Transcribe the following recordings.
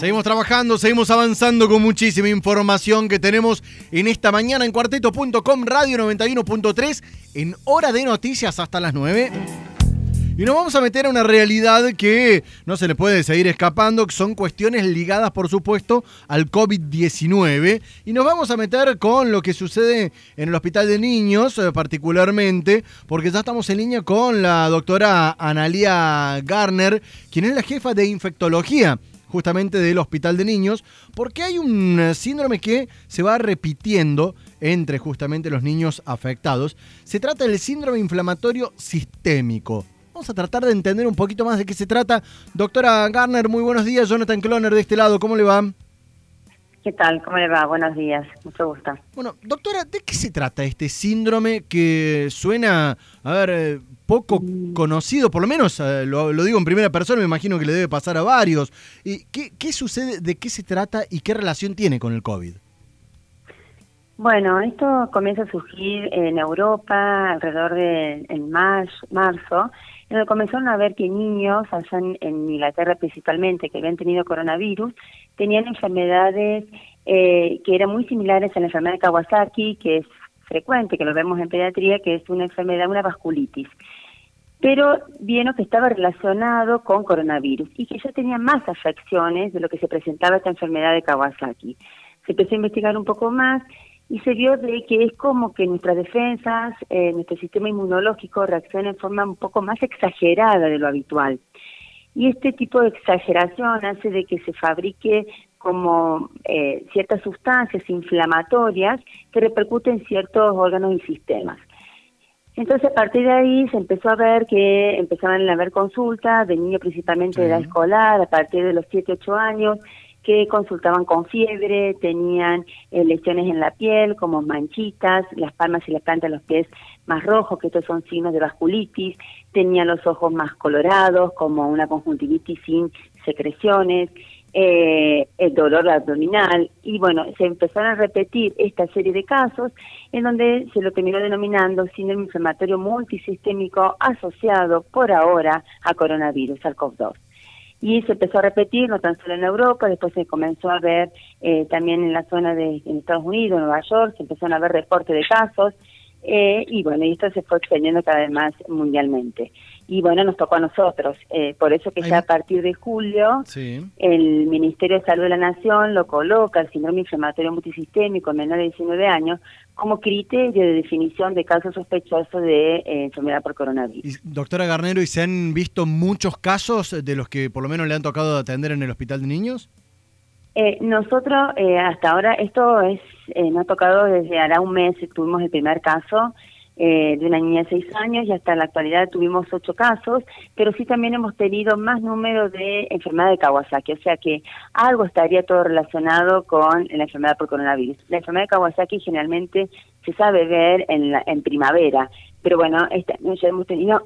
Seguimos trabajando, seguimos avanzando con muchísima información que tenemos en esta mañana en cuarteto.com, radio 91.3, en hora de noticias hasta las 9. Y nos vamos a meter a una realidad que no se le puede seguir escapando, que son cuestiones ligadas, por supuesto, al COVID-19. Y nos vamos a meter con lo que sucede en el Hospital de Niños, eh, particularmente, porque ya estamos en línea con la doctora Analia Garner, quien es la jefa de infectología justamente del Hospital de Niños, porque hay un eh, síndrome que se va repitiendo entre justamente los niños afectados. Se trata del síndrome inflamatorio sistémico. Vamos a tratar de entender un poquito más de qué se trata. Doctora Garner, muy buenos días. Jonathan Cloner de este lado, ¿cómo le va? ¿Qué tal? ¿Cómo le va? Buenos días. Mucho gusto. Bueno, doctora, ¿de qué se trata este síndrome que suena, a ver, eh, poco mm. conocido? Por lo menos eh, lo, digo en primera persona, me imagino que le debe pasar a varios. ¿Y qué, qué sucede, de qué se trata y qué relación tiene con el COVID? Bueno, esto comienza a surgir en Europa alrededor de en marzo donde comenzaron a ver que niños, allá en, Inglaterra principalmente, que habían tenido coronavirus, tenían enfermedades eh, que eran muy similares a la enfermedad de Kawasaki, que es frecuente, que lo vemos en pediatría, que es una enfermedad, una vasculitis. Pero vieron que estaba relacionado con coronavirus y que ya tenía más afecciones de lo que se presentaba esta enfermedad de Kawasaki. Se empezó a investigar un poco más y se vio de que es como que nuestras defensas, eh, nuestro sistema inmunológico reacciona en forma un poco más exagerada de lo habitual. Y este tipo de exageración hace de que se fabrique como eh, ciertas sustancias inflamatorias que repercuten en ciertos órganos y sistemas. Entonces, a partir de ahí se empezó a ver que empezaban a haber consultas de niños principalmente de edad escolar, a partir de los 7, 8 años, que consultaban con fiebre, tenían eh, lesiones en la piel como manchitas, las palmas y las plantas de los pies más rojos, que estos son signos de vasculitis, tenían los ojos más colorados como una conjuntivitis sin secreciones, eh, el dolor abdominal y bueno, se empezaron a repetir esta serie de casos en donde se lo terminó denominando síndrome inflamatorio multisistémico asociado por ahora a coronavirus, al COV-2 y se empezó a repetir, no tan solo en Europa, después se comenzó a ver eh, también en la zona de Estados Unidos, Nueva York, se empezaron a ver reportes de casos, eh, y bueno, y esto se fue extendiendo cada vez más mundialmente. Y bueno, nos tocó a nosotros, eh, por eso que ya a partir de julio el Ministerio de Salud de la Nación lo coloca el síndrome inflamatorio multisistémico en menores de 19 años como criterio de definición de casos sospechosos de eh, enfermedad por coronavirus. doctora Garnero, ¿y se han visto muchos casos de los que por lo menos le han tocado atender en el hospital de niños? Eh, nosotros eh, hasta ahora, esto es, eh, nos ha tocado desde hará un mes, tuvimos el primer caso de una niña de seis años y hasta la actualidad tuvimos ocho casos, pero sí también hemos tenido más número de enfermedad de Kawasaki, o sea que algo estaría todo relacionado con la enfermedad por coronavirus. La enfermedad de Kawasaki generalmente se sabe ver en, la, en primavera, pero bueno, esta, ya hemos tenido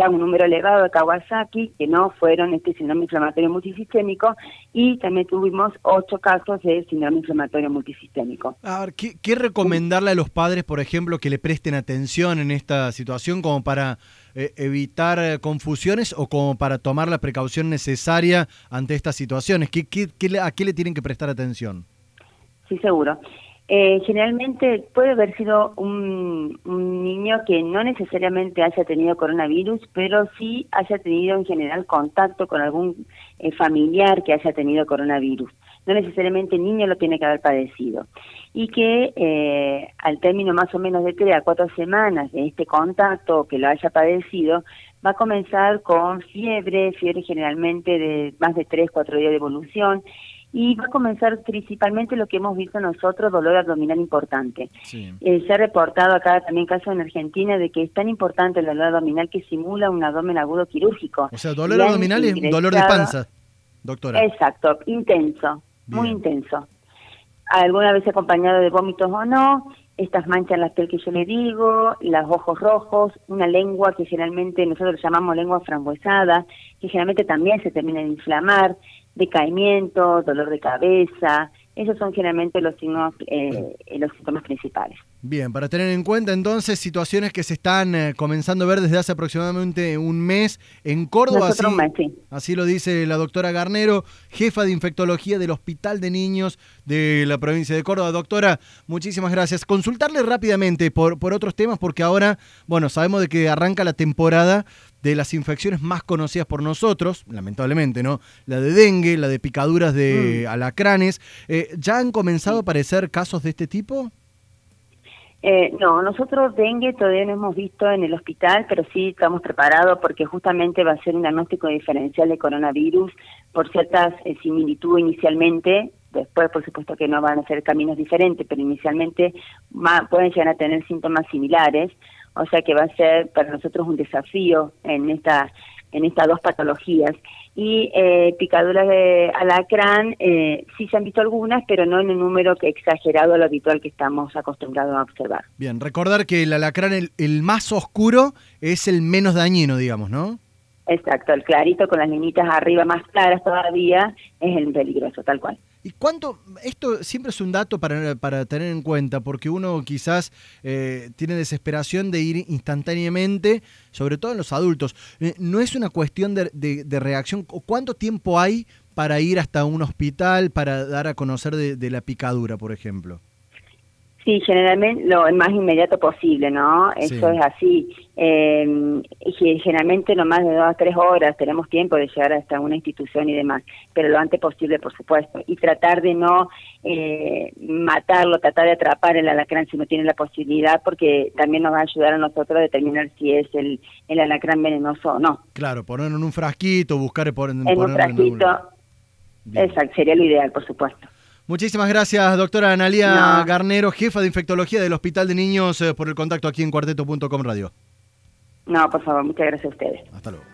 ya un número elevado de Kawasaki, que no fueron este síndrome inflamatorio multisistémico, y también tuvimos ocho casos de síndrome inflamatorio multisistémico. A ver, ¿qué, recomendarle a los padres, por ejemplo, que le presten atención en esta situación como para eh, evitar eh, confusiones o como para tomar la precaución necesaria ante estas situaciones? ¿Qué, qué, ¿A qué le tienen que prestar atención? Sí, seguro. Eh, generalmente puede haber sido un, niño que no necesariamente haya tenido coronavirus, pero sí haya tenido en general contacto con algún eh, familiar que haya tenido coronavirus. No necesariamente el niño lo tiene que haber padecido. Y que eh, al término más o menos de tres a cuatro semanas de este contacto que lo haya padecido, va a comenzar con fiebre, fiebre generalmente de más de tres, cuatro días de evolución, y va a comenzar principalmente lo que hemos visto nosotros, dolor abdominal importante. Eh, se ha reportado acá también caso en Argentina de que es tan importante el dolor abdominal que simula un abdomen agudo quirúrgico. O sea, dolor abdominal es dolor de panza, doctora. Exacto, intenso, muy intenso. Alguna vez acompañado de vómitos o no, estas manchas en la piel que yo le digo, los ojos rojos, una lengua que generalmente nosotros llamamos lengua frambuesada, que generalmente también se termina de inflamar, decaimiento, dolor de cabeza, Esos son generalmente los signos, eh, los síntomas principales. Bien, para tener en cuenta entonces situaciones que se están eh, comenzando a ver desde hace aproximadamente un mes en Córdoba. Así, así, lo dice la doctora Garnero, jefa de infectología del Hospital de Niños de la provincia de Córdoba. Doctora, muchísimas gracias. Consultarle rápidamente por, por otros temas porque ahora, bueno, sabemos de que arranca la temporada de las infecciones más conocidas por nosotros, lamentablemente, ¿no? La de dengue, la de picaduras de mm. alacranes. Eh, ¿Ya han comenzado a aparecer casos de este tipo? Eh, no, nosotros dengue todavía no hemos visto en el hospital, pero sí estamos preparados porque justamente va a ser un diagnóstico diferencial de coronavirus por ciertas eh, similitudes inicialmente. Después, por supuesto que no van a ser caminos diferentes, pero inicialmente pueden llegar a tener síntomas similares. O sea que va a ser para nosotros un desafío en esta en estas dos patologías. Y eh, picaduras de alacrán, eh, sí se han visto algunas, pero no en un número que exagerado a lo habitual que estamos acostumbrados a observar. Bien, recordar que el alacrán, el, el más oscuro, es el menos dañino, digamos, ¿no? Exacto, el clarito con las linitas arriba más claras todavía es el peligroso, tal cual. ¿Y cuánto? Esto siempre es un dato para, para tener en cuenta, porque uno quizás eh, tiene desesperación de ir instantáneamente, sobre todo en los adultos. Eh, no es una cuestión de, de, reacción. ¿Cuánto tiempo hay para ir hasta un hospital para dar a conocer de la picadura, por ejemplo? Sí, generalmente lo más inmediato posible, ¿no? Eso es así. Eh, generalmente no más de dos a tres horas tenemos tiempo de llegar hasta una institución y demás, pero lo antes posible, por supuesto. Y tratar de no eh, matarlo, tratar de atrapar el alacrán si no tiene la posibilidad, porque también nos va a ayudar a nosotros a determinar si es el, el alacrán venenoso o no. Claro, ponerlo en un frasquito, buscar por, en un frasquito. Exacto, sería lo ideal, por supuesto. Muchísimas gracias, doctora Analia Garnero, jefa de infectología del Hospital de Niños, eh, por el contacto aquí en cuarteto.com radio. No, por favor, muchas gracias a ustedes. Hasta luego.